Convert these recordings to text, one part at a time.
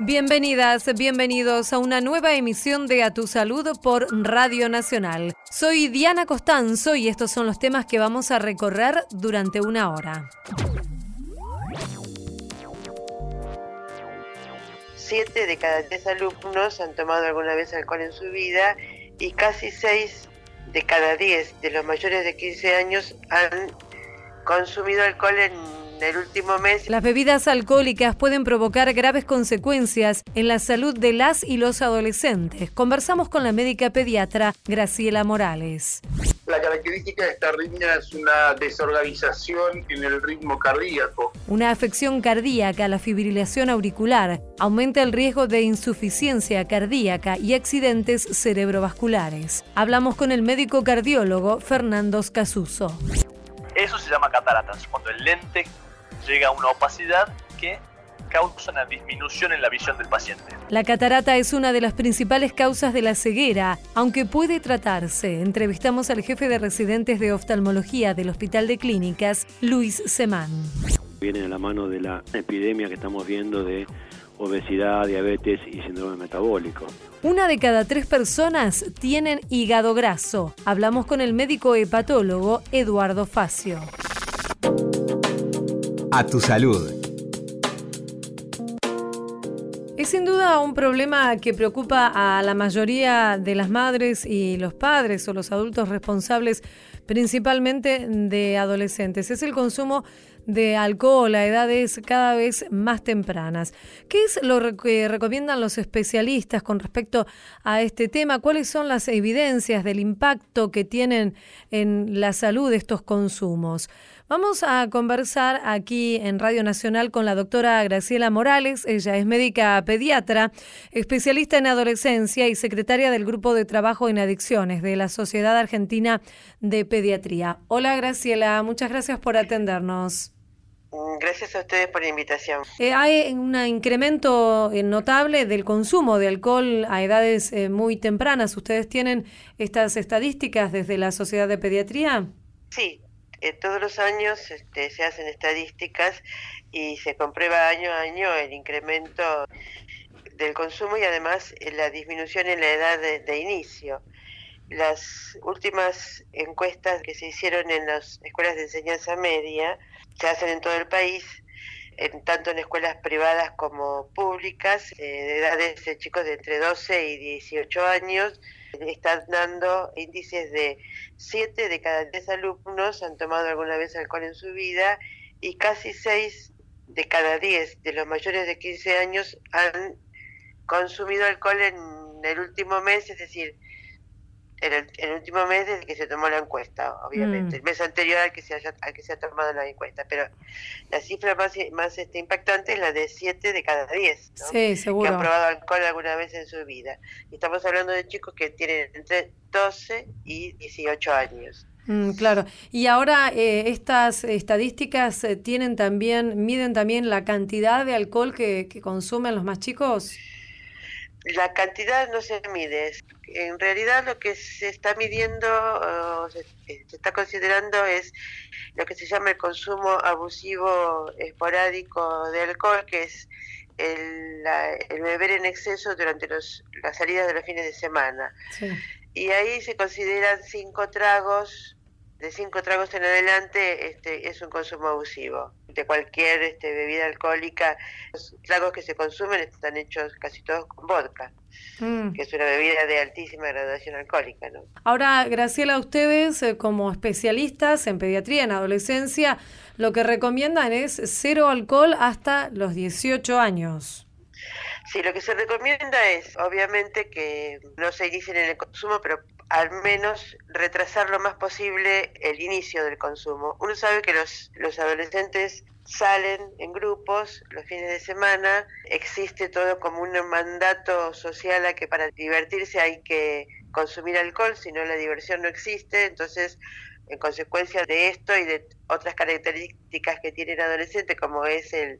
Bienvenidas, bienvenidos a una nueva emisión de A Tu Salud por Radio Nacional. Soy Diana Costanzo y estos son los temas que vamos a recorrer durante una hora. Siete de cada diez alumnos han tomado alguna vez alcohol en su vida y casi seis de cada diez de los mayores de 15 años han consumido alcohol en el último mes. Las bebidas alcohólicas pueden provocar graves consecuencias en la salud de las y los adolescentes. Conversamos con la médica pediatra Graciela Morales. La característica de esta arritmia es una desorganización en el ritmo cardíaco. Una afección cardíaca, la fibrilación auricular, aumenta el riesgo de insuficiencia cardíaca y accidentes cerebrovasculares. Hablamos con el médico cardiólogo Fernando Casuso. Eso se llama cataratas, cuando el lente llega a una opacidad que causa una disminución en la visión del paciente. La catarata es una de las principales causas de la ceguera, aunque puede tratarse. Entrevistamos al jefe de residentes de oftalmología del Hospital de Clínicas, Luis Semán. Viene de la mano de la epidemia que estamos viendo de obesidad, diabetes y síndrome metabólico. Una de cada tres personas tienen hígado graso. Hablamos con el médico hepatólogo Eduardo Facio. A tu salud. Es sin duda un problema que preocupa a la mayoría de las madres y los padres o los adultos responsables principalmente de adolescentes. Es el consumo de alcohol a edades cada vez más tempranas. ¿Qué es lo que recomiendan los especialistas con respecto a este tema? ¿Cuáles son las evidencias del impacto que tienen en la salud estos consumos? Vamos a conversar aquí en Radio Nacional con la doctora Graciela Morales. Ella es médica pediatra, especialista en adolescencia y secretaria del Grupo de Trabajo en Adicciones de la Sociedad Argentina de Pediatría. Hola Graciela, muchas gracias por atendernos. Mm, gracias a ustedes por la invitación. Eh, hay un incremento eh, notable del consumo de alcohol a edades eh, muy tempranas. ¿Ustedes tienen estas estadísticas desde la Sociedad de Pediatría? Sí, todos los años este, se hacen estadísticas y se comprueba año a año el incremento del consumo y además la disminución en la edad de, inicio. Las últimas encuestas que se hicieron en las escuelas de enseñanza media se hacen en todo el país, en, tanto en escuelas privadas como públicas, eh, de edades de chicos de entre 12 y 18 años, están dando índices de 7 de cada 10 alumnos han tomado alguna vez alcohol en su vida y casi 6 de cada 10 de los mayores de 15 años han consumido alcohol en el último mes, es decir, en el, último mes desde que se tomó la encuesta, obviamente, mm. el mes anterior al que se haya, al que se ha tomado la encuesta, pero la cifra más, más este, impactante es la de 7 de cada 10 que han probado alcohol alguna vez en su vida. Y estamos hablando de chicos que tienen entre 12 y 18 años. Mm, claro. Y ahora eh, estas estadísticas eh, tienen también, miden también la cantidad de alcohol que, que consumen los más chicos. La cantidad no se mide. En realidad lo que se está midiendo, se, está considerando es lo que se llama el consumo abusivo esporádico de alcohol, que es el, beber en exceso durante los, las salidas de los fines de semana. Y ahí se consideran cinco tragos de cinco tragos en adelante este, es un consumo abusivo. De cualquier este, bebida alcohólica, los tragos que se consumen están hechos casi todos con vodka, mm. que es una bebida de altísima graduación alcohólica. ¿no? Ahora, Graciela, ustedes eh, como especialistas en pediatría, en adolescencia, lo que recomiendan es cero alcohol hasta los 18 años. Sí, lo que se recomienda es, obviamente, que no se inicien en el consumo, pero al menos retrasar lo más posible el inicio del consumo. Uno sabe que los, los adolescentes salen en grupos los fines de semana, existe todo como un mandato social a que para divertirse hay que consumir alcohol, si no la diversión no existe, entonces en consecuencia de esto y de otras características que tiene el adolescente, como es el,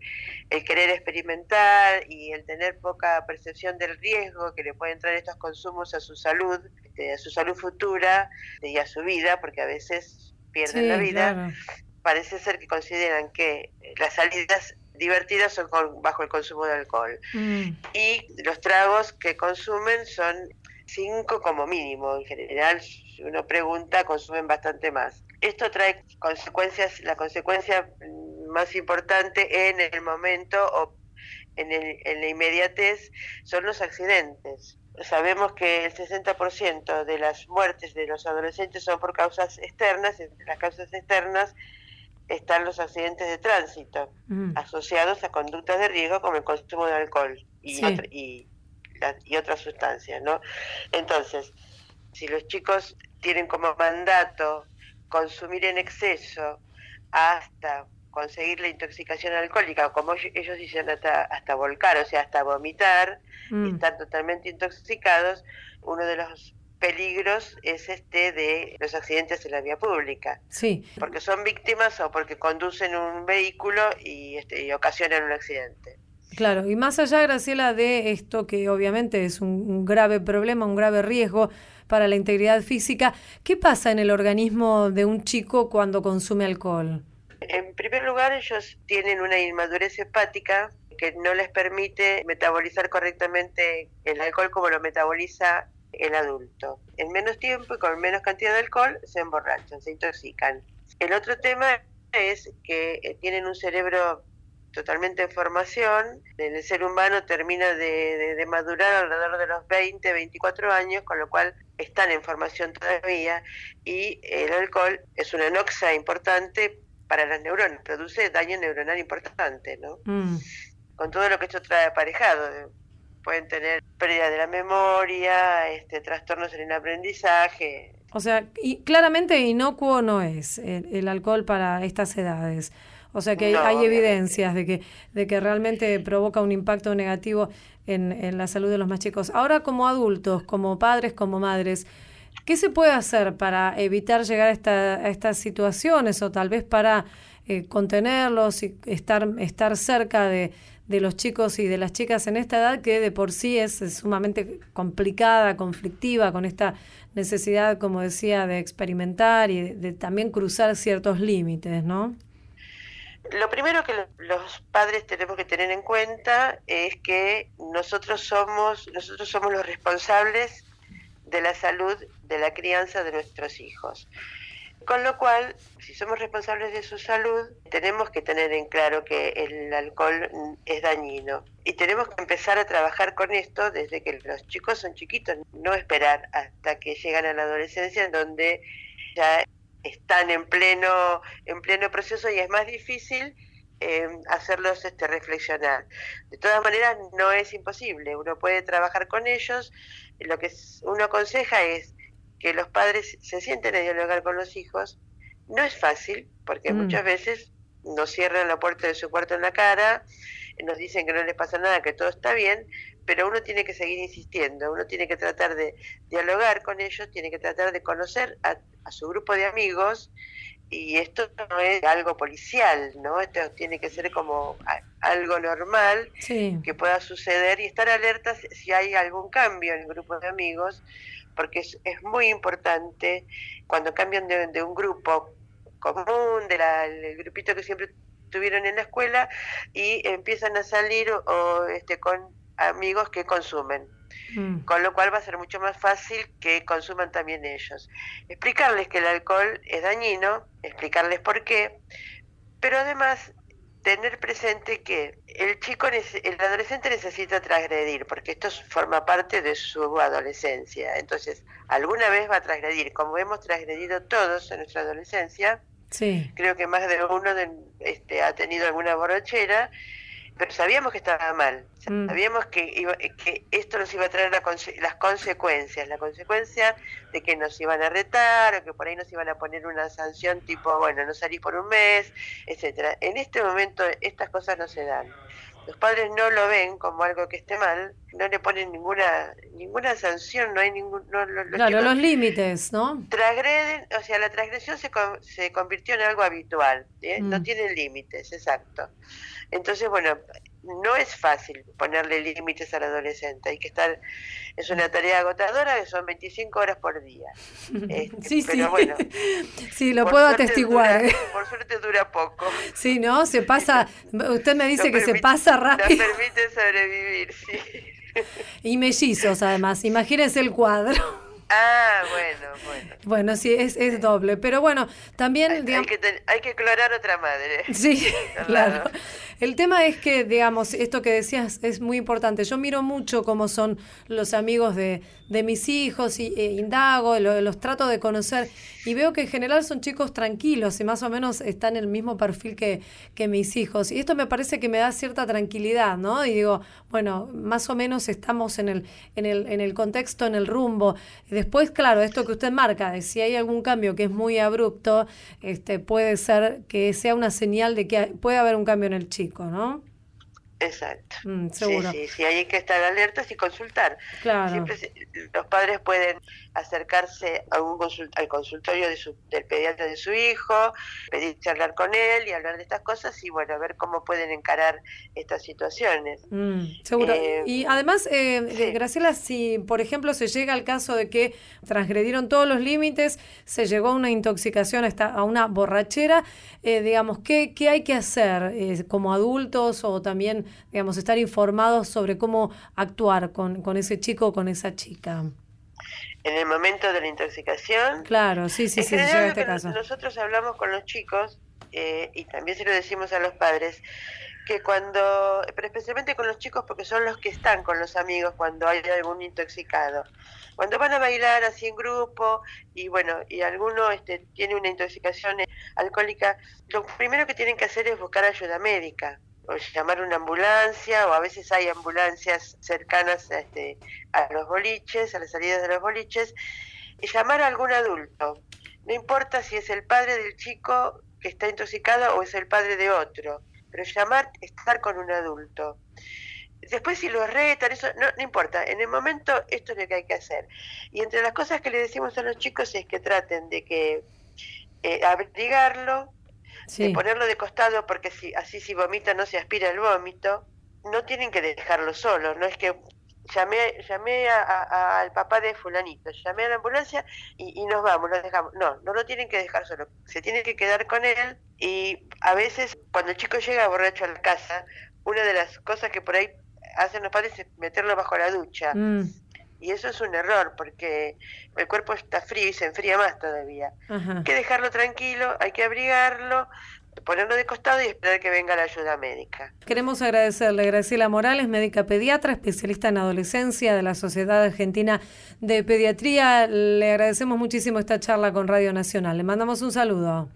el querer experimentar y el tener poca percepción del riesgo que le pueden traer estos consumos a su salud, este, a su salud futura y a su vida, porque a veces pierden la vida, parece ser que consideran que las salidas divertidas son bajo el consumo de alcohol. Mm. Y los tragos que consumen son cinco como mínimo. En general, si uno pregunta, consumen bastante más. Esto trae consecuencias, la consecuencia más importante en el momento o en, el, en la inmediatez son los accidentes. Sabemos que el 60% de las muertes de los adolescentes son por causas externas, entre las causas externas están los accidentes de tránsito mm. asociados a conductas de riesgo como el consumo de alcohol y, y, y otras sustancias, ¿no? Entonces, si los chicos tienen como mandato consumir en exceso hasta conseguir la intoxicación alcohólica, como ellos dicen hasta, hasta volcar, o sea, hasta vomitar, y mm. estar totalmente intoxicados, uno de los peligros es este de los accidentes en la vía pública. Sí. Porque son víctimas o porque conducen un vehículo y, este, y ocasionan un accidente. Claro, y más allá, Graciela, de esto que obviamente es un, grave problema, un grave riesgo para la integridad física, ¿qué pasa en el organismo de un chico cuando consume alcohol? En primer lugar, ellos tienen una inmadurez hepática que no les permite metabolizar correctamente el alcohol como lo metaboliza el adulto. En menos tiempo y con menos cantidad de alcohol se emborrachan, se intoxican. El otro tema es que eh, tienen un cerebro totalmente en formación. El ser humano termina de, madurar alrededor de los 20, 24 años, con lo cual están en formación todavía y el alcohol es una noxa importante para las neuronas, produce daño neuronal importante, ¿no? Mm. Con todo lo que esto trae aparejado. Pueden tener pérdida de la memoria, este, trastornos en el aprendizaje. O sea, y claramente inocuo no es el alcohol para estas edades. O sea que hay evidencias de que, de que realmente provoca un impacto negativo en, en la salud de los más chicos. Ahora como adultos, como padres, como madres, ¿qué se puede hacer para evitar llegar a, esta, a estas situaciones o tal vez para eh, contenerlos y estar, estar cerca de, de los chicos y de las chicas en esta edad que de por sí es, sumamente complicada, conflictiva, con esta necesidad, como decía, de experimentar y de también cruzar ciertos límites, ¿no? Lo primero que los padres tenemos que tener en cuenta es que nosotros somos, nosotros somos los responsables de la salud de la crianza de nuestros hijos. Con lo cual, si somos responsables de su salud, tenemos que tener en claro que el alcohol es dañino. Y tenemos que empezar a trabajar con esto desde que los chicos son chiquitos, no esperar hasta que llegan a la adolescencia en donde ya están en pleno, en pleno proceso y es más difícil eh, hacerlos este, reflexionar. De todas maneras, no es imposible, uno puede trabajar con ellos, lo que uno aconseja es que los padres se sienten a dialogar con los hijos, no es fácil, porque mm. muchas veces nos cierran la puerta de su cuarto en la cara, nos dicen que no les pasa nada, que todo está bien, pero uno tiene que seguir insistiendo, uno tiene que tratar de dialogar con ellos, tiene que tratar de conocer a, su grupo de amigos y esto no es algo policial, ¿no? Esto tiene que ser como algo normal que pueda suceder y estar alertas si hay algún cambio en el grupo de amigos, porque es, es muy importante cuando cambian de, un grupo común, del grupito que siempre tuvieron en la escuela y empiezan a salir o este con amigos que consumen. Mm. Con lo cual va a ser mucho más fácil que consuman también ellos. Explicarles que el alcohol es dañino, explicarles por qué, pero además tener presente que el chico, el adolescente necesita transgredir, porque esto forma parte de su adolescencia. Entonces, alguna vez va a transgredir, como hemos transgredido todos en nuestra adolescencia. Sí. Creo que más de uno este, ha tenido alguna borrachera pero sabíamos que estaba mal, mm. sabíamos que, que esto nos iba a traer las consecuencias, la consecuencia de que nos iban a retar o que por ahí nos iban a poner una sanción tipo, bueno, no salí por un mes, etcétera. En este momento estas cosas no se dan. Los padres no lo ven como algo que esté mal, no le ponen ninguna ninguna sanción, no hay ningún... No, los claro, los límites, ¿no? Transgreden, o sea, la transgresión se, se convirtió en algo habitual, ¿eh? no mm. tienen límites, exacto. Entonces, bueno, no es fácil ponerle límites al adolescente, hay que estar, es una tarea agotadora que son 25 horas por día. Este, sí, sí. Bueno, sí, lo puedo atestiguar. ¿eh? por suerte dura poco. Sí, ¿no? Se pasa, usted me dice que se pasa rápido. Nos permite sobrevivir, sí. Y mellizos, además, imagínense el cuadro. Ah, bueno, bueno. Bueno, sí, es, es doble. Pero bueno, también... Hay, hay, que, hay que clorar otra madre. Sí, claro. El tema es que, digamos, esto que decías es muy importante. Yo miro mucho cómo son los amigos de, mis hijos y eh, indago, los trato de conocer y veo que en general son chicos tranquilos y más o menos están en el mismo perfil que, mis hijos. Y esto me parece que me da cierta tranquilidad, ¿no? Y digo, bueno, más o menos estamos en el, en el, en el contexto, en el rumbo. Después, claro, esto que usted marca, si hay algún cambio que es muy abrupto, este, puede ser que sea una señal de que puede haber un cambio en el chico, ¿no? Exacto. Mm, seguro. Sí, sí, sí, hay que estar alertas y consultar. Claro. Siempre los padres pueden acercarse a un al consultorio de su, del pediatra de su hijo, pedir charlar con él y hablar de estas cosas y bueno, a ver cómo pueden encarar estas situaciones. Mm, seguro. Eh, y además, eh, Graciela, si por ejemplo se llega al caso de que transgredieron todos los límites, se llegó a una intoxicación, hasta a una borrachera, eh, digamos, ¿qué, ¿qué hay que hacer eh, como adultos o también, digamos, estar informados sobre cómo actuar con, con ese chico o con esa chica? en el momento de la intoxicación. Claro, sí, sí, sí, este caso. Nosotros hablamos con los chicos eh, y también se lo decimos a los padres que cuando, pero especialmente con los chicos porque son los que están con los amigos cuando hay algún intoxicado. Cuando van a bailar así en grupo y bueno, y alguno este, tiene una intoxicación alcohólica, lo primero que tienen que hacer es buscar ayuda médica o llamar una ambulancia, o a veces hay ambulancias cercanas a, este, a los boliches, a las salidas de los boliches, y llamar a algún adulto. No importa si es el padre del chico que está intoxicado o es el padre de otro, pero llamar, estar con un adulto. Después si lo retan, eso no, no importa, en el momento esto es lo que hay que hacer. Y entre las cosas que le decimos a los chicos es que traten de que eh, abrigarlo, de ponerlo de costado porque si, así si vomita no se aspira el vómito, no tienen que dejarlo solo, no es que llamé llamé al papá de fulanito, llamé a la ambulancia y, nos vamos, nos dejamos. No, no lo tienen que dejar solo, se tiene que quedar con él y a veces cuando el chico llega borracho a la casa, una de las cosas que por ahí hacen los padres es meterlo bajo la ducha. Mm. Y eso es un error porque el cuerpo está frío y se enfría más todavía. Hay que dejarlo tranquilo, hay que abrigarlo, ponerlo de costado y esperar que venga la ayuda médica. Queremos agradecerle a Graciela Morales, médica pediatra, especialista en adolescencia de la Sociedad Argentina de Pediatría. Le agradecemos muchísimo esta charla con Radio Nacional. Le mandamos un saludo.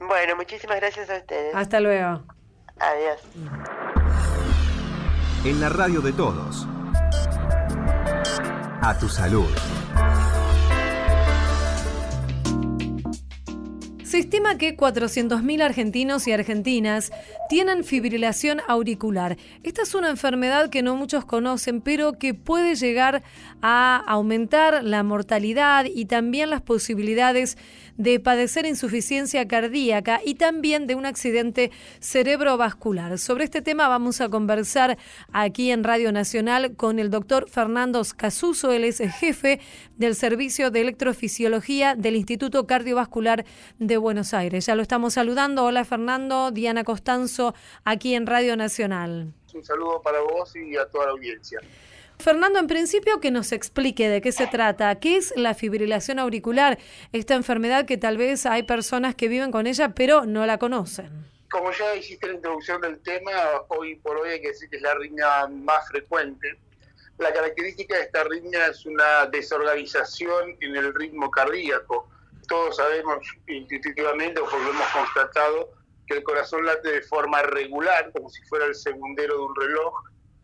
Bueno, muchísimas gracias a ustedes. Hasta luego. Adiós. En la radio de todos a tu salud. Se estima que 400.000 argentinos y argentinas tienen fibrilación auricular. Esta es una enfermedad que no muchos conocen, pero que puede llegar a aumentar la mortalidad y también las posibilidades de padecer insuficiencia cardíaca y también de un accidente cerebrovascular. Sobre este tema vamos a conversar aquí en Radio Nacional con el doctor Fernando Casuso, él es jefe del Servicio de Electrofisiología del Instituto Cardiovascular de Buenos Aires. Ya lo estamos saludando. Hola Fernando, Diana Costanzo, aquí en Radio Nacional. Un saludo para vos y a toda la audiencia. Fernando, en principio que nos explique de qué se trata, qué es la fibrilación auricular, esta enfermedad que tal vez hay personas que viven con ella pero no la conocen. Como ya hiciste la introducción del tema, hoy por hoy hay que decir que es la arritmia más frecuente. La característica de esta arritmia es una desorganización en el ritmo cardíaco. Todos sabemos intuitivamente o porque lo hemos constatado que el corazón late de forma regular, como si fuera el segundero de un reloj,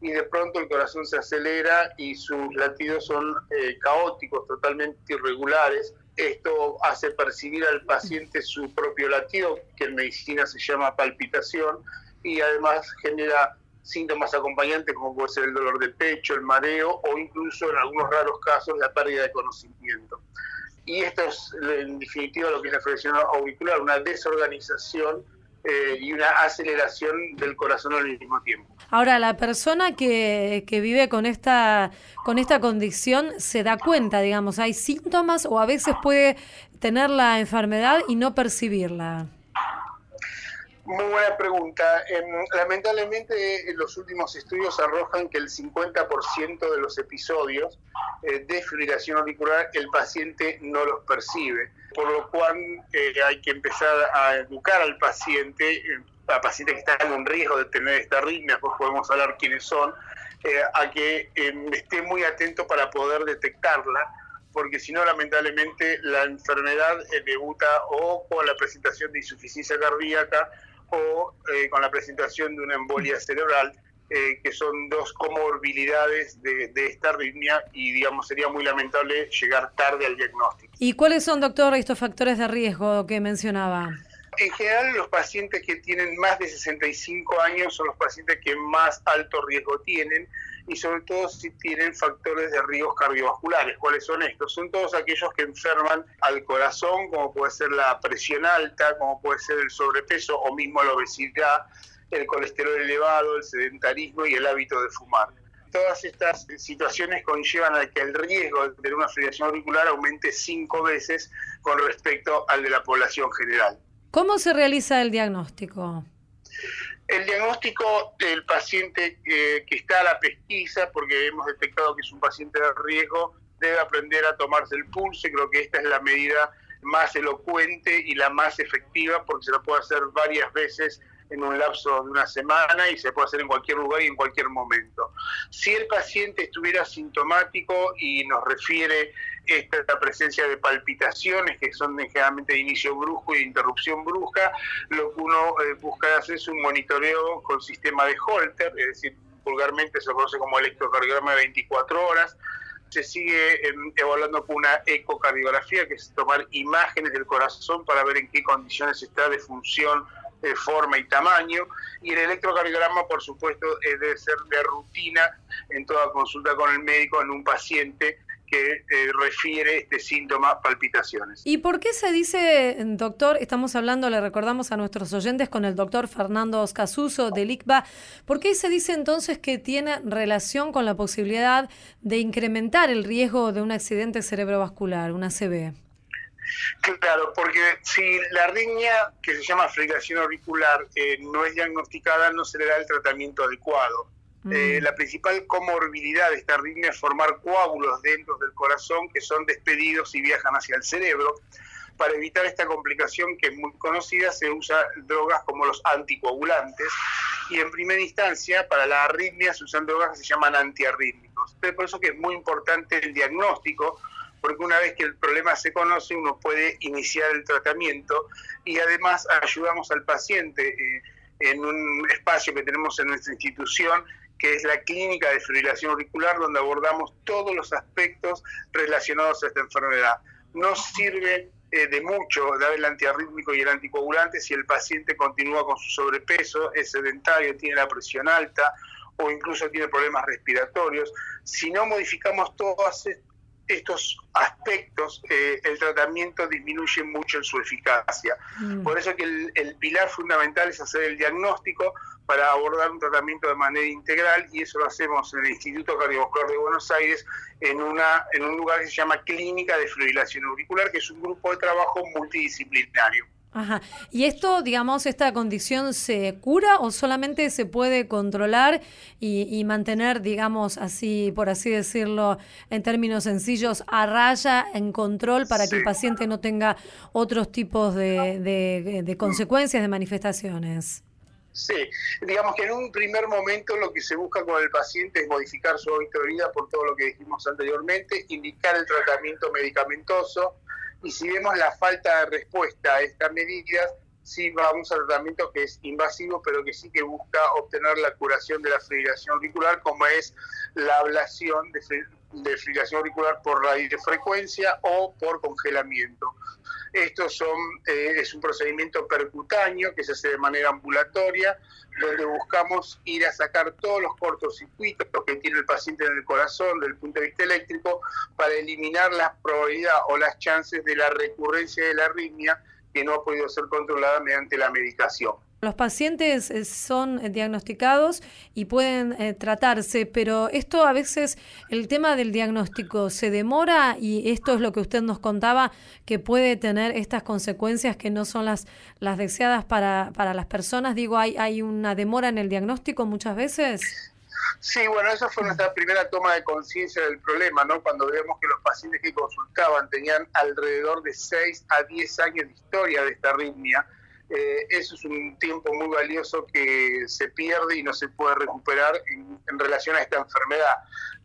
y de pronto el corazón se acelera y sus latidos son eh, caóticos, totalmente irregulares. Esto hace percibir al paciente su propio latido, que en medicina se llama palpitación, y además genera síntomas acompañantes como puede ser el dolor de pecho, el mareo o incluso en algunos raros casos la pérdida de conocimiento. Y esto es en definitiva lo que es la fibrilación auricular, una desorganización eh, y una aceleración del corazón al mismo tiempo. Ahora, la persona que, que, vive con esta, con esta condición se da cuenta, digamos, hay síntomas o a veces puede tener la enfermedad y no percibirla. Muy buena pregunta. Em, lamentablemente los últimos estudios arrojan que el 50% de los episodios eh, de fibrilación auricular el paciente no los percibe, por lo cual eh, hay que empezar a educar al paciente, eh, a pacientes que están en riesgo de tener esta arritmia, pues podemos hablar quiénes son, a que em, esté muy atento para poder detectarla porque si no, lamentablemente, la enfermedad debuta o con la presentación de insuficiencia cardíaca o eh, con la presentación de una embolia cerebral, eh, que son dos comorbilidades de, esta arritmia y digamos sería muy lamentable llegar tarde al diagnóstico. ¿Y cuáles son, doctor, estos factores de riesgo que mencionaba? En general, los pacientes que tienen más de 65 años son los pacientes que más alto riesgo tienen y sobre todo si tienen factores de riesgos cardiovasculares. ¿Cuáles son estos? Son todos aquellos que enferman al corazón, como puede ser la presión alta, como puede ser el sobrepeso o mismo la obesidad, el colesterol elevado, el sedentarismo y el hábito de fumar. Todas estas situaciones conllevan a que el riesgo de tener una fibrilación auricular aumente cinco veces con respecto al de la población general. ¿Cómo se realiza el diagnóstico? El diagnóstico del paciente que está a la pesquisa, porque hemos detectado que es un paciente de riesgo, debe aprender a tomarse el pulso y creo que esta es la medida más elocuente y la más efectiva porque se la puede hacer varias veces en un lapso de una semana y se puede hacer en cualquier lugar y en cualquier momento. Si el paciente estuviera sintomático y nos refiere esta presencia de palpitaciones que son generalmente de inicio brusco y de interrupción brusca, lo que uno eh, busca hacer es un monitoreo con sistema de Holter, es decir, vulgarmente se conoce como electrocardiograma de 24 horas, se sigue em, evaluando con una ecocardiografía, que es tomar imágenes del corazón para ver en qué condiciones está de función de forma y tamaño, y el electrocardiograma, por supuesto, eh, debe ser de rutina en toda consulta con el médico en un paciente que eh, refiere este síntoma palpitaciones. ¿Y por qué se dice, doctor, estamos hablando, le recordamos a nuestros oyentes con el doctor Fernando Oscasuso del ICBA, ¿por qué se dice entonces que tiene relación con la posibilidad de incrementar el riesgo de un accidente cerebrovascular, una CB? Claro, porque si la arritmia, que se llama fibrilación auricular, eh, no es diagnosticada, no se le da el tratamiento adecuado. Mm. Eh, la principal comorbilidad de esta arritmia es formar coágulos dentro del corazón que son despedidos y viajan hacia el cerebro. Para evitar esta complicación que es muy conocida se usan drogas como los anticoagulantes y en primera instancia para la arritmia se usan drogas que se llaman antiarrítmicos. Por eso que es muy importante el diagnóstico porque una vez que el problema se conoce uno puede iniciar el tratamiento y además ayudamos al paciente eh, en un espacio que tenemos en nuestra institución que es la clínica de fibrilación auricular donde abordamos todos los aspectos relacionados a esta enfermedad. No sirve eh, de mucho dar el antiarrítmico y el anticoagulante si el paciente continúa con su sobrepeso, es sedentario, tiene la presión alta o incluso tiene problemas respiratorios. Si no modificamos todas estos aspectos, eh, el tratamiento disminuye mucho en su eficacia. Mm. Por eso que el, pilar fundamental es hacer el diagnóstico para abordar un tratamiento de manera integral y eso lo hacemos en el Instituto Cardiovascular de Buenos Aires en, una, en un lugar que se llama Clínica de Fibrilación Auricular, que es un grupo de trabajo multidisciplinario. Ajá. ¿Y esto, digamos, esta condición se cura o solamente se puede controlar y, mantener, digamos, así, por así decirlo, en términos sencillos, a raya, en control para que el paciente no tenga otros tipos de, de consecuencias, de manifestaciones? Sí, digamos que en un primer momento lo que se busca con el paciente es modificar su hábito de vida por todo lo que dijimos anteriormente, indicar el tratamiento medicamentoso, y si vemos la falta de respuesta a estas medidas, sí vamos al tratamiento que es invasivo, pero que sí que busca obtener la curación de la fibrilación auricular, como es la ablación de, de fibrilación auricular por radiofrecuencia o por congelamiento. Esto son, eh, es un procedimiento percutáneo que se hace de manera ambulatoria, donde buscamos ir a sacar todos los cortocircuitos que tiene el paciente en el corazón desde el punto de vista eléctrico para eliminar la probabilidad o las chances de la recurrencia de la arritmia que no ha podido ser controlada mediante la medicación. Los pacientes eh, son diagnosticados y pueden eh, tratarse, pero esto a veces, el tema del diagnóstico se demora y esto es lo que usted nos contaba, que puede tener estas consecuencias que no son las, las deseadas para, para las personas. Digo, ¿hay, ¿hay una demora en el diagnóstico muchas veces? Sí, bueno, esa fue nuestra primera toma de conciencia del problema, ¿no? Cuando vemos que los pacientes que consultaban tenían alrededor de 6 a 10 años de historia de esta arritmia. Eh, eso es un tiempo muy valioso que se pierde y no se puede recuperar en, en relación a esta enfermedad.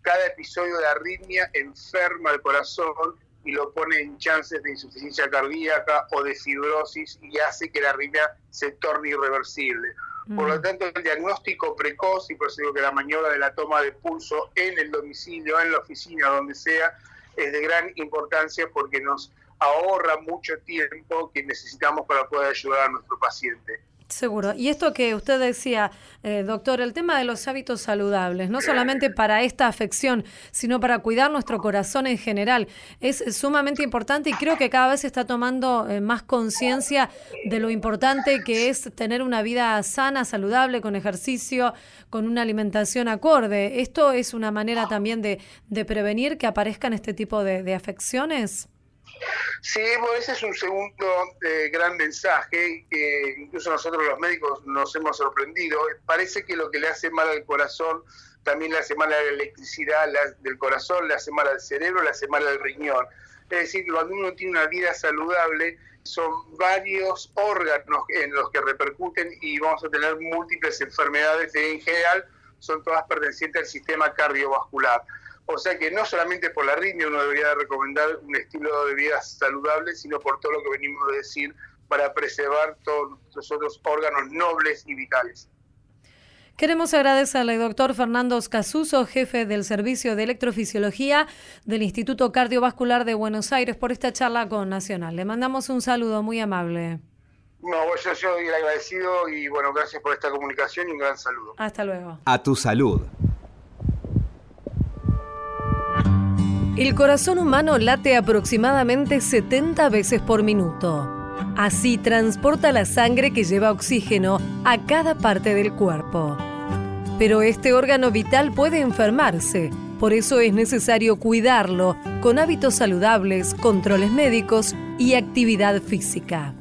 Cada episodio de arritmia enferma el corazón y lo pone en chances de insuficiencia cardíaca o de fibrosis y hace que la arritmia se torne irreversible. Por lo tanto, el diagnóstico precoz, y por eso digo que la maniobra de la toma de pulso en el domicilio, en la oficina, donde sea, es de gran importancia porque nos ahorra mucho tiempo que necesitamos para poder ayudar a nuestro paciente. Seguro. Y esto que usted decía, eh, doctor, el tema de los hábitos saludables, no solamente para esta afección, sino para cuidar nuestro corazón en general, es sumamente importante y creo que cada vez se está tomando eh, más conciencia de lo importante que es tener una vida sana, saludable, con ejercicio, con una alimentación acorde. ¿Esto es una manera también de, de prevenir que aparezcan este tipo de, de afecciones? Sí, ese es un segundo eh, gran mensaje que incluso nosotros los médicos nos hemos sorprendido. Parece que lo que le hace mal al corazón también le hace mal a la electricidad del corazón, le hace mal al cerebro, le hace mal al riñón. Es decir, cuando uno tiene una vida saludable, son varios órganos en los que repercuten y vamos a tener múltiples enfermedades en general, son todas pertenecientes al sistema cardiovascular. O sea que no solamente por la arritmia uno debería recomendar un estilo de vida saludable, sino por todo lo que venimos a decir para preservar todos los otros órganos nobles y vitales. Queremos agradecerle al doctor Fernando Casuso, jefe del Servicio de Electrofisiología del Instituto Cardiovascular de Buenos Aires, por esta charla con Nacional. Le mandamos un saludo muy amable. No, yo soy el agradecido y bueno, gracias por esta comunicación y un gran saludo. Hasta luego. A tu salud. El corazón humano late aproximadamente 70 veces por minuto. Así transporta la sangre que lleva oxígeno a cada parte del cuerpo. Pero este órgano vital puede enfermarse, por eso es necesario cuidarlo con hábitos saludables, controles médicos y actividad física.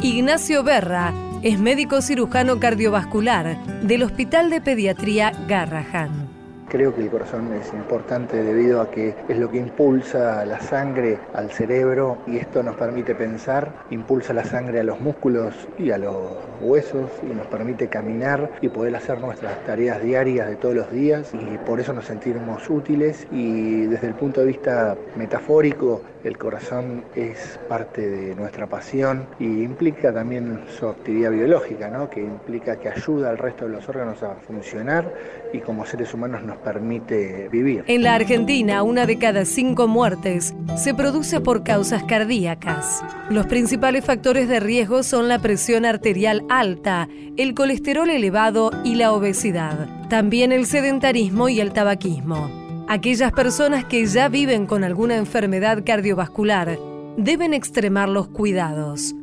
Ignacio Berra es médico cirujano cardiovascular del Hospital de Pediatría Garrahan. Creo que el corazón es importante debido a que es lo que impulsa la sangre al cerebro y esto nos permite pensar, impulsa la sangre a los músculos y a los huesos y nos permite caminar y poder hacer nuestras tareas diarias de todos los días y por eso nos sentimos útiles y desde el punto de vista metafórico el corazón es parte de nuestra pasión y implica también su actividad biológica, ¿no? que implica que ayuda al resto de los órganos a funcionar y como seres humanos nos permite vivir. En la Argentina, una de cada cinco muertes se produce por causas cardíacas. Los principales factores de riesgo son la presión arterial alta, el colesterol elevado y la obesidad. También el sedentarismo y el tabaquismo. Aquellas personas que ya viven con alguna enfermedad cardiovascular deben extremar los cuidados.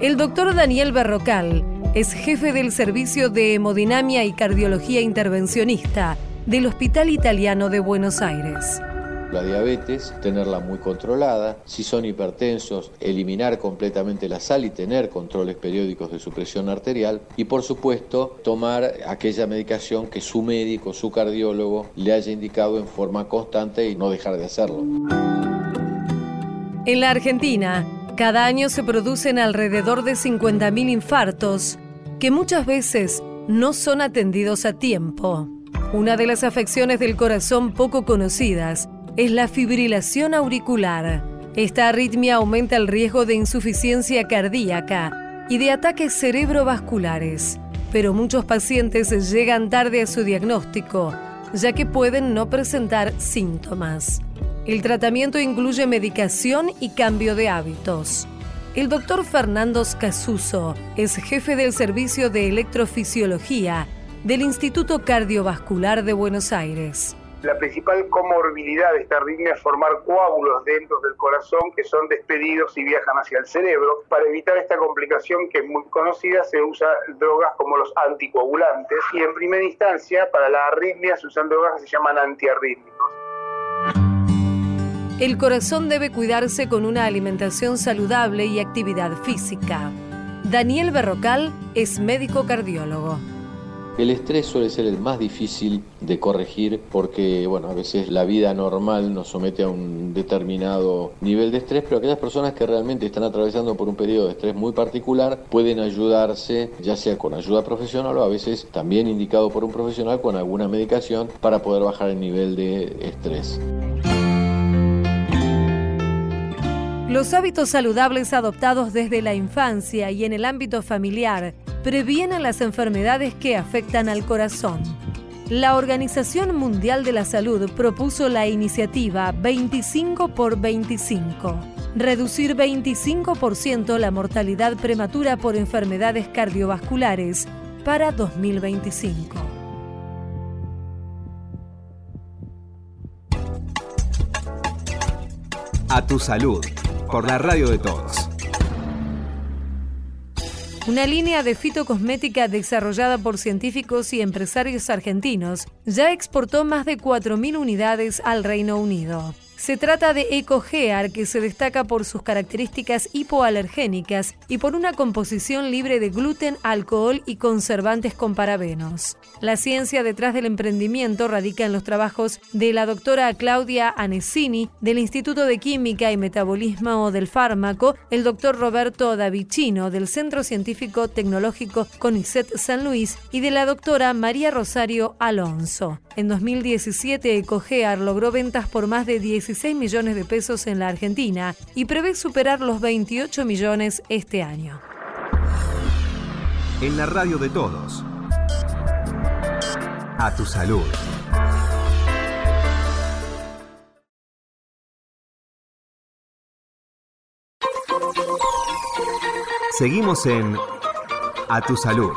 El doctor Daniel Berrocal es jefe del Servicio de Hemodinamia y Cardiología Intervencionista del Hospital Italiano de Buenos Aires la diabetes, tenerla muy controlada, si son hipertensos, eliminar completamente la sal y tener controles periódicos de su presión arterial y por supuesto tomar aquella medicación que su médico, su cardiólogo le haya indicado en forma constante y no dejar de hacerlo. En la Argentina, cada año se producen alrededor de 50.000 infartos que muchas veces no son atendidos a tiempo. Una de las afecciones del corazón poco conocidas es la fibrilación auricular. Esta arritmia aumenta el riesgo de insuficiencia cardíaca y de ataques cerebrovasculares, pero muchos pacientes llegan tarde a su diagnóstico, ya que pueden no presentar síntomas. El tratamiento incluye medicación y cambio de hábitos. El doctor Fernando Casuso es jefe del Servicio de Electrofisiología del Instituto Cardiovascular de Buenos Aires La principal comorbilidad de esta arritmia es formar coágulos dentro del corazón que son despedidos y viajan hacia el cerebro. Para evitar esta complicación que es muy conocida se usan drogas como los anticoagulantes y en primera instancia para la arritmia se usan drogas que se llaman antiarrítmicos. El corazón debe cuidarse con una alimentación saludable y actividad física. Daniel Berrocal es médico cardiólogo. El estrés suele ser el más difícil de corregir porque, bueno, a veces la vida normal nos somete a un determinado nivel de estrés, pero aquellas personas que realmente están atravesando por un periodo de estrés muy particular pueden ayudarse, ya sea con ayuda profesional o a veces también indicado por un profesional con alguna medicación para poder bajar el nivel de estrés. Los hábitos saludables adoptados desde la infancia y en el ámbito familiar previenen las enfermedades que afectan al corazón. La Organización Mundial de la Salud propuso la iniciativa 25 por 25, reducir 25% la mortalidad prematura por enfermedades cardiovasculares para 2025. A tu salud, por la radio de todos. Una línea de fitocosmética desarrollada por científicos y empresarios argentinos ya exportó más de 4.000 unidades al Reino Unido. Se trata de EcoGear, que se destaca por sus características hipoalergénicas y por una composición libre de gluten, alcohol y conservantes con parabenos. La ciencia detrás del emprendimiento radica en los trabajos de la doctora Claudia Anesini del Instituto de Química y Metabolismo del Fármaco, el doctor Roberto Davicino del Centro Científico Tecnológico CONICET San Luis y de la doctora María Rosario Alonso. En 2017, EcoGear logró ventas por más de 16 millones de pesos en la Argentina y prevé superar los 28 millones este año. En la radio de todos. A tu salud. Seguimos en A tu salud.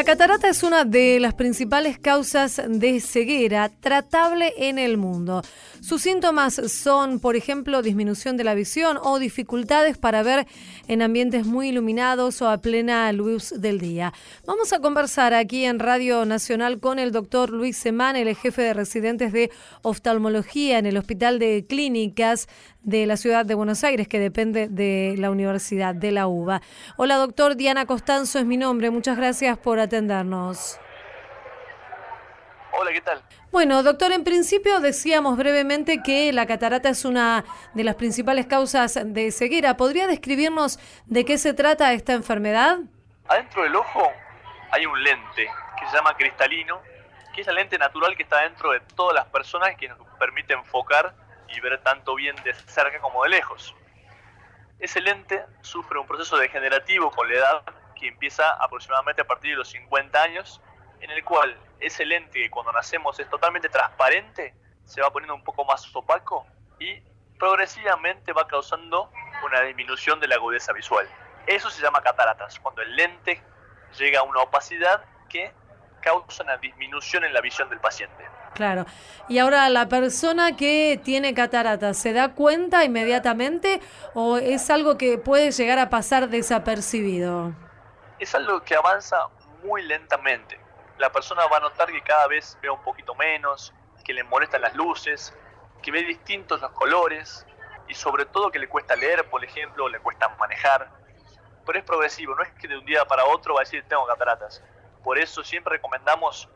La catarata es una de las principales causas de ceguera tratable en el mundo. Sus síntomas son, por ejemplo, disminución de la visión o dificultades para ver en ambientes muy iluminados o a plena luz del día. Vamos a conversar aquí en Radio Nacional con el doctor Luis Semán, el jefe de residentes de oftalmología en el Hospital de Clínicas de la ciudad de Buenos Aires, que depende de la Universidad de la UBA. Hola, doctor Diana Costanzo es mi nombre. Muchas gracias por atendernos. Hola, ¿qué tal? Bueno, doctor, en principio decíamos brevemente que la catarata es una de las principales causas de ceguera. ¿Podría describirnos de qué se trata esta enfermedad? Adentro del ojo hay un lente que se llama cristalino, que es la lente natural que está dentro de todas las personas que nos permite enfocar y ver tanto bien de cerca como de lejos. Ese lente sufre un proceso degenerativo con la edad que empieza aproximadamente a partir de los 50 años, en el cual ese lente que cuando nacemos es totalmente transparente, se va poniendo un poco más opaco y progresivamente va causando una disminución de la agudeza visual. Eso se llama cataratas, cuando el lente llega a una opacidad que causa una disminución en la visión del paciente. Claro. Y ahora la persona que tiene cataratas, ¿se da cuenta inmediatamente o es algo que puede llegar a pasar desapercibido? Es algo que avanza muy lentamente. La persona va a notar que cada vez ve un poquito menos, que le molestan las luces, que ve distintos los colores y sobre todo que le cuesta leer, por ejemplo, o le cuesta manejar. Pero es progresivo, no es que de un día para otro va a decir tengo cataratas. Por eso siempre recomendamos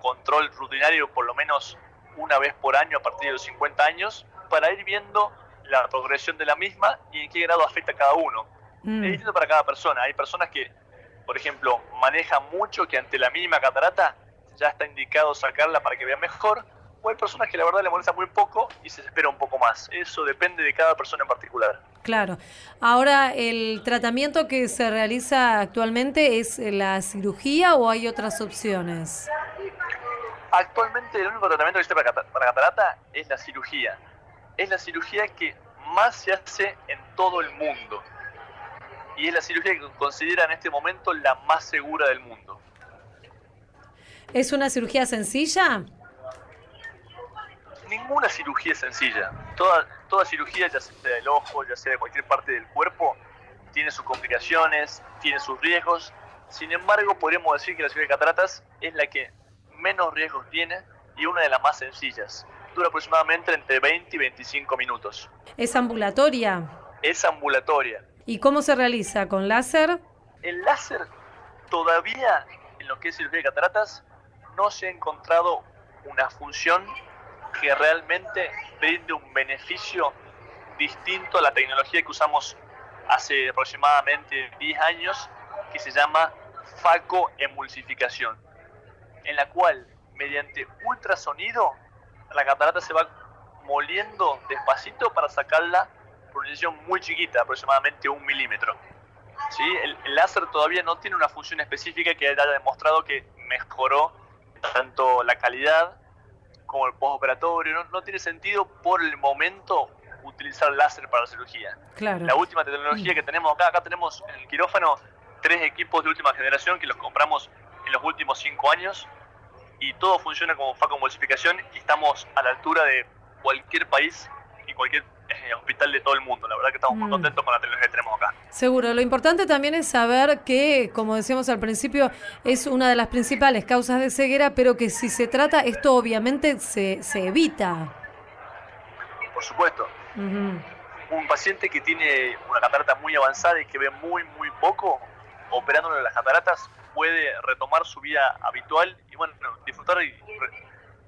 control rutinario por lo menos una vez por año a partir de los 50 años para ir viendo la progresión de la misma y en qué grado afecta a cada uno. Mm. Es distinto para cada persona. Hay personas que, por ejemplo, manejan mucho que ante la mínima catarata ya está indicado sacarla para que vea mejor. O hay personas que la verdad le molesta muy poco y se espera un poco más. Eso depende de cada persona en particular. Claro. Ahora, ¿el tratamiento que se realiza actualmente es la cirugía o hay otras opciones? Actualmente el único tratamiento que existe para, para catarata es la cirugía. Es la cirugía que más se hace en todo el mundo. y es la cirugía que considera en este momento la más segura del mundo. ¿Es una cirugía sencilla? Ninguna cirugía es sencilla. Toda, toda cirugía, ya sea del ojo, ya sea de cualquier parte del cuerpo, tiene sus complicaciones, tiene sus riesgos. Sin embargo, podríamos decir que la cirugía de cataratas es la que menos riesgos tiene y una de las más sencillas. Dura aproximadamente entre 20 y 25 minutos. ¿Es ambulatoria? Es ambulatoria. ¿Y cómo se realiza? ¿Con láser? El láser todavía en lo que es cirugía de cataratas no se ha encontrado una función que realmente brinde un beneficio distinto a la tecnología que usamos hace aproximadamente 10 años, que se llama facoemulsificación, en la cual mediante ultrasonido la catarata se va moliendo despacito para sacarla por una decisión muy chiquita, aproximadamente un milímetro. ¿Sí? El, el, láser todavía no tiene una función específica que haya demostrado que mejoró tanto la calidad como el postoperatorio. No, no tiene sentido por el momento utilizar láser para la cirugía. Claro. La última tecnología que tenemos acá, acá tenemos en el quirófano tres equipos de última generación que los compramos en los últimos cinco años y todo funciona como facomulsificación y estamos a la altura de cualquier país y cualquier eh, hospital de todo el mundo. La verdad que estamos muy Mm. contentos con la tecnología que tenemos acá. Seguro. Lo importante también es saber que, como decíamos al principio, es una de las principales causas de ceguera, pero que si se trata, esto obviamente se, se evita. Por supuesto, un paciente que tiene una catarata muy avanzada y que ve muy, muy poco, operándole las cataratas, puede retomar su vida habitual y bueno, disfrutar y,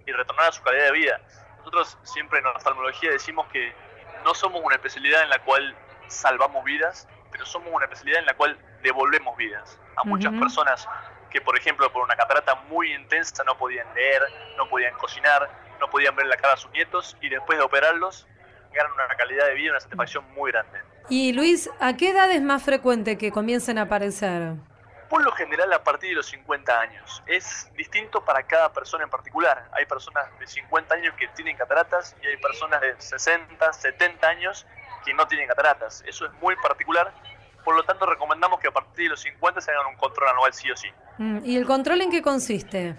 y retornar a su calidad de vida. Nosotros siempre en la oftalmología decimos que no somos una especialidad en la cual salvamos vidas, pero somos una especialidad en la cual devolvemos vidas. A muchas personas que, por ejemplo, por una catarata muy intensa no podían leer, no podían cocinar, no podían ver la cara a sus nietos y después de operarlos ganan una calidad de vida y una satisfacción muy grande. Y Luis, ¿a qué edad es más frecuente que comiencen a aparecer? Por lo general a partir de los 50 años. Es distinto para cada persona en particular. Hay personas de 50 años que tienen cataratas y hay personas de 60, 70 años que no tienen cataratas. Eso es muy particular. Por lo tanto, recomendamos que a partir de los 50 se hagan un control anual sí o sí. Mm, ¿Y el control en qué consiste?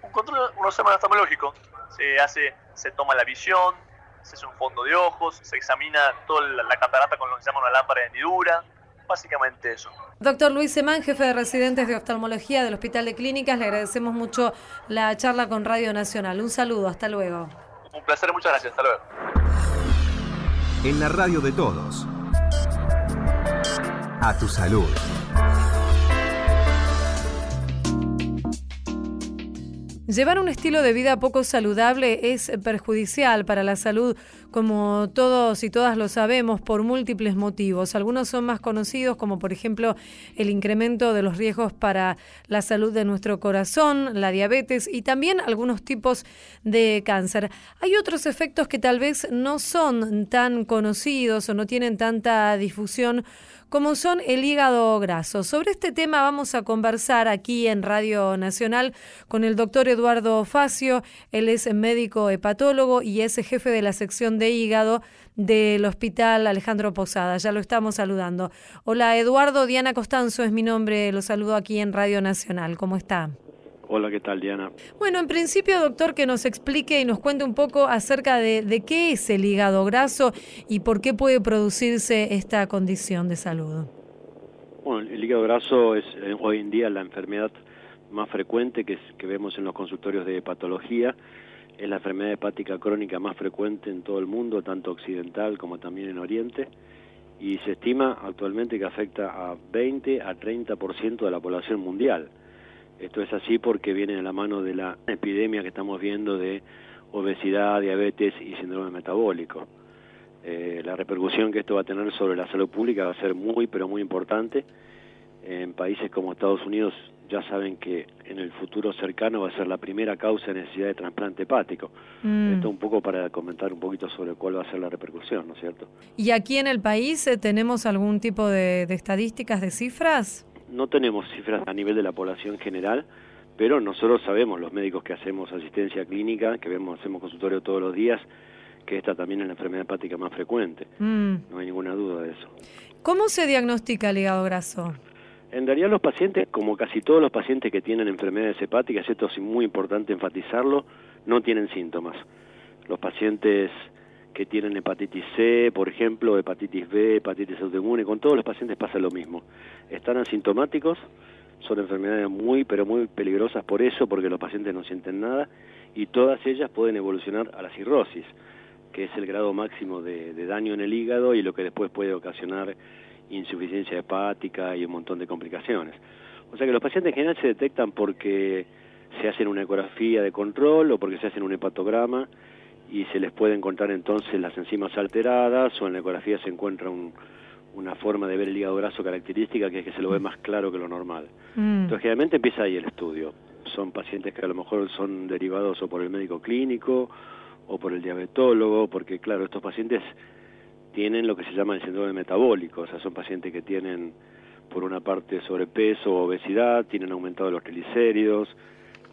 Un control, un examen oftalmológico. Se hace, se toma la visión, se hace un fondo de ojos, se examina toda la, la catarata con lo que se llama una lámpara de hendidura. Básicamente eso. Doctor Luis Semán, jefe de residentes de oftalmología del Hospital de Clínicas, le agradecemos mucho la charla con Radio Nacional. Un saludo, hasta luego. Un placer, muchas gracias. Hasta luego. En la radio de todos. A tu salud. Llevar un estilo de vida poco saludable es perjudicial para la salud, como todos y todas lo sabemos, por múltiples motivos. Algunos son más conocidos, como por ejemplo el incremento de los riesgos para la salud de nuestro corazón, la diabetes y también algunos tipos de cáncer. Hay otros efectos que tal vez no son tan conocidos o no tienen tanta difusión como son el hígado graso. Sobre este tema vamos a conversar aquí en Radio Nacional con el doctor Eduardo Facio. Él es médico hepatólogo y es jefe de la sección de hígado del Hospital Alejandro Posada. Ya lo estamos saludando. Hola Eduardo, Diana Costanzo es mi nombre. Lo saludo aquí en Radio Nacional. ¿Cómo está? Hola, ¿qué tal, Diana? Bueno, en principio, doctor, que nos explique y nos cuente un poco acerca de, de qué es el hígado graso y por qué puede producirse esta condición de salud. Bueno, el hígado graso es eh, hoy en día la enfermedad más frecuente que, es- que vemos en los consultorios de hepatología. Es la enfermedad hepática crónica más frecuente en todo el mundo, tanto occidental como también en Oriente. Y se estima actualmente que afecta a 20 a 30% de la población mundial. Esto es así porque viene de la mano de la epidemia que estamos viendo de obesidad, diabetes y síndrome metabólico. Eh, la repercusión que esto va a tener sobre la salud pública va a ser muy, pero muy importante. En países como Estados Unidos ya saben que en el futuro cercano va a ser la primera causa de necesidad de trasplante hepático. Mm. Esto un poco para comentar un poquito sobre cuál va a ser la repercusión, ¿no es cierto? ¿Y aquí en el país eh, tenemos algún tipo de, de estadísticas, de cifras? No tenemos cifras a nivel de la población general, pero nosotros sabemos, los médicos que hacemos asistencia clínica, que vemos, hacemos consultorio todos los días, que esta también es la enfermedad hepática más frecuente. Mm. No hay ninguna duda de eso. ¿Cómo se diagnostica el hígado graso? En realidad los pacientes, como casi todos los pacientes que tienen enfermedades hepáticas, esto es muy importante enfatizarlo, no tienen síntomas. Los pacientes que tienen hepatitis C, por ejemplo, hepatitis B, hepatitis autoinmune, con todos los pacientes pasa lo mismo. Están asintomáticos, son enfermedades muy, pero muy peligrosas por eso, porque los pacientes no sienten nada, y todas ellas pueden evolucionar a la cirrosis, que es el grado máximo de, de daño en el hígado y lo que después puede ocasionar insuficiencia hepática y un montón de complicaciones. O sea que los pacientes en general se detectan porque se hacen una ecografía de control o porque se hacen un hepatograma y se les puede encontrar entonces las enzimas alteradas o en la ecografía se encuentra una forma de ver el hígado graso característica que es que se lo ve más claro que lo normal. Mm. Entonces generalmente empieza ahí el estudio. Son pacientes que a lo mejor son derivados o por el médico clínico o por el diabetólogo, porque claro, estos pacientes tienen lo que se llama el síndrome metabólico, o sea, son pacientes que tienen por una parte sobrepeso o obesidad, tienen aumentado los triglicéridos,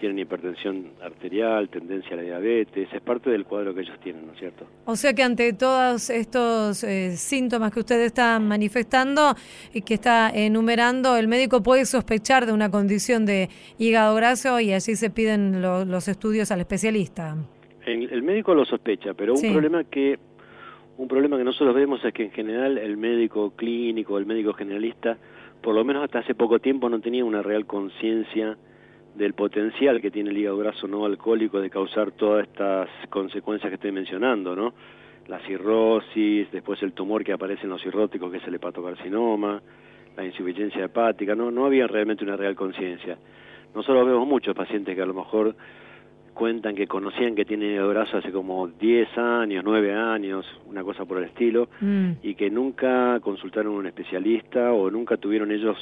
tienen hipertensión arterial, tendencia a la diabetes, es parte del cuadro que ellos tienen, ¿no es cierto? O sea que ante todos estos eh, síntomas que usted está manifestando y que está enumerando, el médico puede sospechar de una condición de hígado graso y así se piden los estudios al especialista. El, médico lo sospecha, pero un problema que un problema que nosotros vemos es que en general el médico clínico, el médico generalista, por lo menos hasta hace poco tiempo no tenía una real conciencia del potencial que tiene el hígado graso no alcohólico de causar todas estas consecuencias que estoy mencionando, ¿no? La cirrosis, después el tumor que aparece en los cirróticos, que es el hepatocarcinoma, la insuficiencia hepática, no, no había realmente una real conciencia. Nosotros vemos muchos pacientes que a lo mejor cuentan que conocían que tienen hígado graso hace como 10 años, 9 años, una cosa por el estilo, mm. y que nunca consultaron a un especialista o nunca tuvieron ellos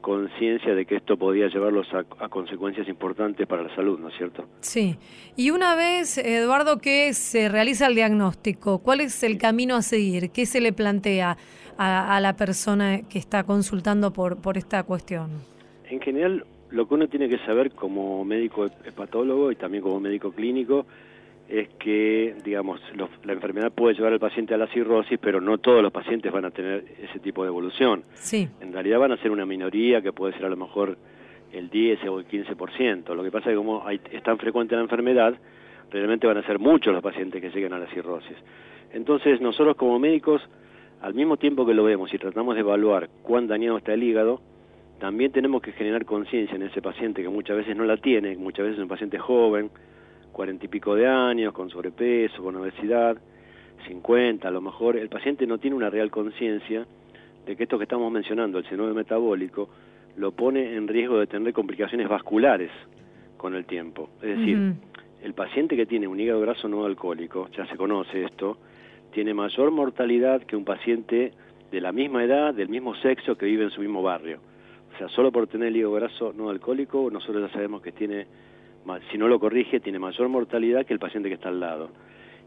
conciencia de que esto podía llevarlos a, consecuencias importantes para la salud, ¿no es cierto? Sí. Y una vez, Eduardo, que se realiza el diagnóstico, ¿cuál es el camino a seguir? ¿Qué se le plantea a, la persona que está consultando por, por esta cuestión? En general, lo que uno tiene que saber como médico hepatólogo y también como médico clínico es que, digamos, la enfermedad puede llevar al paciente a la cirrosis, pero no todos los pacientes van a tener ese tipo de evolución. Sí. En realidad van a ser una minoría que puede ser a lo mejor el 10 o el 15%. Lo que pasa es que como hay, es tan frecuente la enfermedad, realmente van a ser muchos los pacientes que lleguen a la cirrosis. Entonces, nosotros como médicos, al mismo tiempo que lo vemos y tratamos de evaluar cuán dañado está el hígado, también tenemos que generar conciencia en ese paciente que muchas veces no la tiene, muchas veces es un paciente joven, cuarenta y pico de años, con sobrepeso, con obesidad, 50 a lo mejor, el paciente no tiene una real conciencia de que esto que estamos mencionando, el síndrome metabólico, lo pone en riesgo de tener complicaciones vasculares con el tiempo. Es decir, el paciente que tiene un hígado graso no alcohólico, ya se conoce esto, tiene mayor mortalidad que un paciente de la misma edad, del mismo sexo, que vive en su mismo barrio. O sea, solo por tener el hígado graso no alcohólico, nosotros ya sabemos que tiene si no lo corrige, tiene mayor mortalidad que el paciente que está al lado.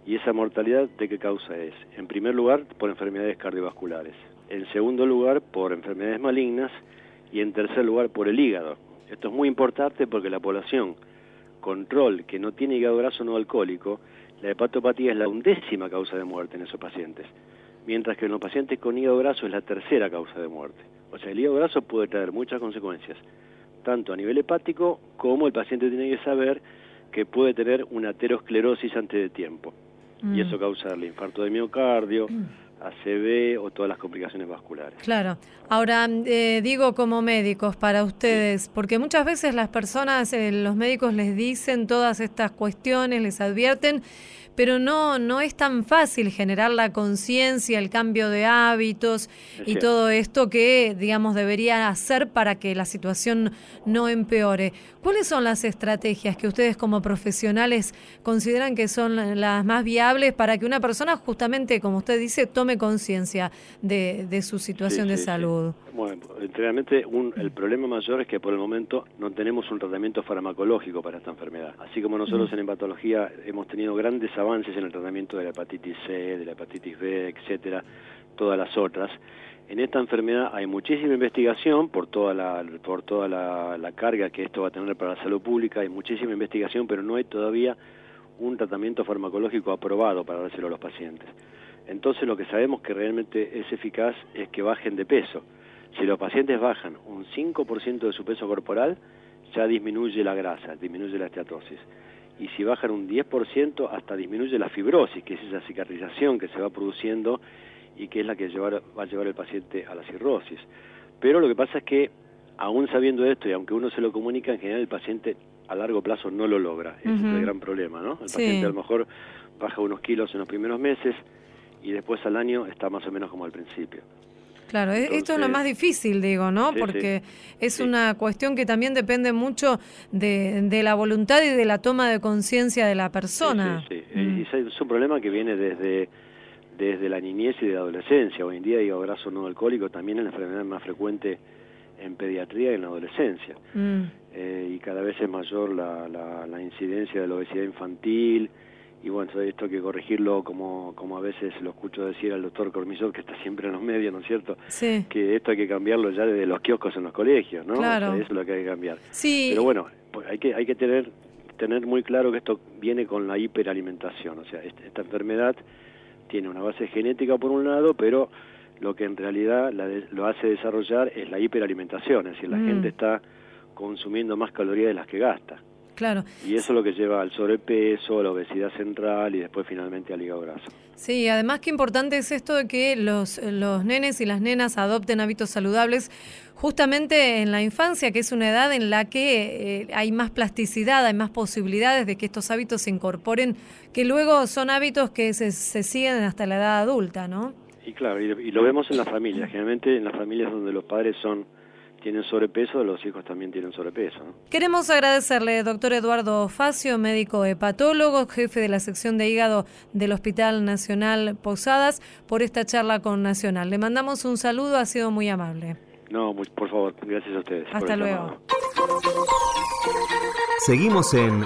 ¿Y esa mortalidad de qué causa es? En primer lugar, por enfermedades cardiovasculares. En segundo lugar, por enfermedades malignas. Y en tercer lugar, por el hígado. Esto es muy importante porque la población control que no tiene hígado graso no alcohólico, la hepatopatía es la undécima causa de muerte en esos pacientes. Mientras que en los pacientes con hígado graso es la tercera causa de muerte. O sea, el hígado graso puede traer muchas consecuencias tanto a nivel hepático como el paciente tiene que saber que puede tener una aterosclerosis antes de tiempo. Y mm. eso causa el infarto de miocardio, mm. ACV o todas las complicaciones vasculares. Claro. Ahora, eh, digo como médicos para ustedes, porque muchas veces las personas, eh, los médicos les dicen todas estas cuestiones, les advierten, pero no, no es tan fácil generar la conciencia, el cambio de hábitos y todo esto que, digamos, debería hacer para que la situación no empeore. ¿Cuáles son las estrategias que ustedes como profesionales consideran que son las más viables para que una persona, justamente, como usted dice, tome conciencia de, de, su situación de salud? Bueno, realmente un, el problema mayor es que por el momento no tenemos un tratamiento farmacológico para esta enfermedad. Así como nosotros en hepatología hemos tenido grandes avances en el tratamiento de la hepatitis C, de la hepatitis B, etcétera, todas las otras. En esta enfermedad hay muchísima investigación por toda la por toda la, la carga que esto va a tener para la salud pública, hay muchísima investigación, pero no hay todavía un tratamiento farmacológico aprobado para dárselo a los pacientes. Entonces lo que sabemos que realmente es eficaz es que bajen de peso. Si los pacientes bajan un 5% de su peso corporal, ya disminuye la grasa, disminuye la esteatosis. Y si bajan un 10%, hasta disminuye la fibrosis, que es esa cicatrización que se va produciendo y que es la que va a llevar el paciente a la cirrosis. Pero lo que pasa es que, aún sabiendo esto y aunque uno se lo comunica, en general el paciente a largo plazo no lo logra. Ese es el gran problema, ¿no? El paciente a lo mejor baja unos kilos en los primeros meses y después al año está más o menos como al principio. Claro, e-, esto es lo más difícil, digo, ¿no? Porque es una cuestión que también depende mucho de, de, la voluntad y de la toma de conciencia de la persona. Sí, sí, mm. es un problema que viene desde, desde la niñez y de la adolescencia. Hoy en día, hígado graso no alcohólico también es la enfermedad más frecuente en pediatría y en la adolescencia. Mm. Eh, y cada vez es mayor la, la, la incidencia de la obesidad infantil, y bueno, esto hay que corregirlo como, como a veces lo escucho decir al doctor Cormillot, que está siempre en los medios, ¿no es cierto? Sí. Que esto hay que cambiarlo ya desde los kioscos en los colegios, ¿no? Claro. eso es lo que hay que cambiar. Sí. Pero bueno, pues hay que, hay que tener, tener muy claro que esto viene con la hiperalimentación, o sea, esta, esta enfermedad tiene una base genética por un lado, pero lo que en realidad la lo hace desarrollar es la hiperalimentación, es decir, la mm. gente está consumiendo más calorías de las que gasta. Claro. Y eso es lo que lleva al sobrepeso, a la obesidad central y después finalmente al hígado graso. Sí, además qué importante es esto de que los, los nenes y las nenas adopten hábitos saludables justamente en la infancia, que es una edad en la que eh, hay más plasticidad, hay más posibilidades de que estos hábitos se incorporen, que luego son hábitos que se, se siguen hasta la edad adulta, ¿no? Y claro, y, y lo vemos en las familias, generalmente en las familias donde los padres son tienen sobrepeso, los hijos también tienen sobrepeso. Queremos agradecerle, doctor Eduardo Facio, médico hepatólogo, jefe de la sección de hígado del Hospital Nacional Posadas, por esta charla con Nacional. Le mandamos un saludo, ha sido muy amable. No, por favor, gracias a ustedes. Hasta luego. Seguimos en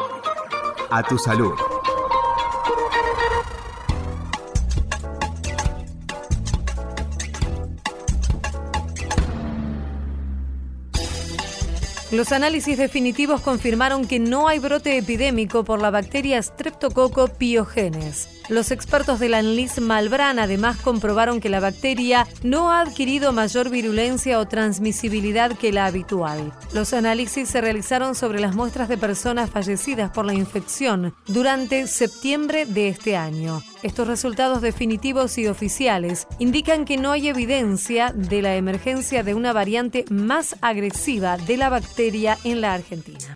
A Tu Salud. Los análisis definitivos confirmaron que no hay brote epidémico por la bacteria Streptococcus pyogenes. Los expertos de la ANLIS Malbran además comprobaron que la bacteria no ha adquirido mayor virulencia o transmisibilidad que la habitual. Los análisis se realizaron sobre las muestras de personas fallecidas por la infección durante septiembre de este año. Estos resultados definitivos y oficiales indican que no hay evidencia de la emergencia de una variante más agresiva de la bacteria en la Argentina.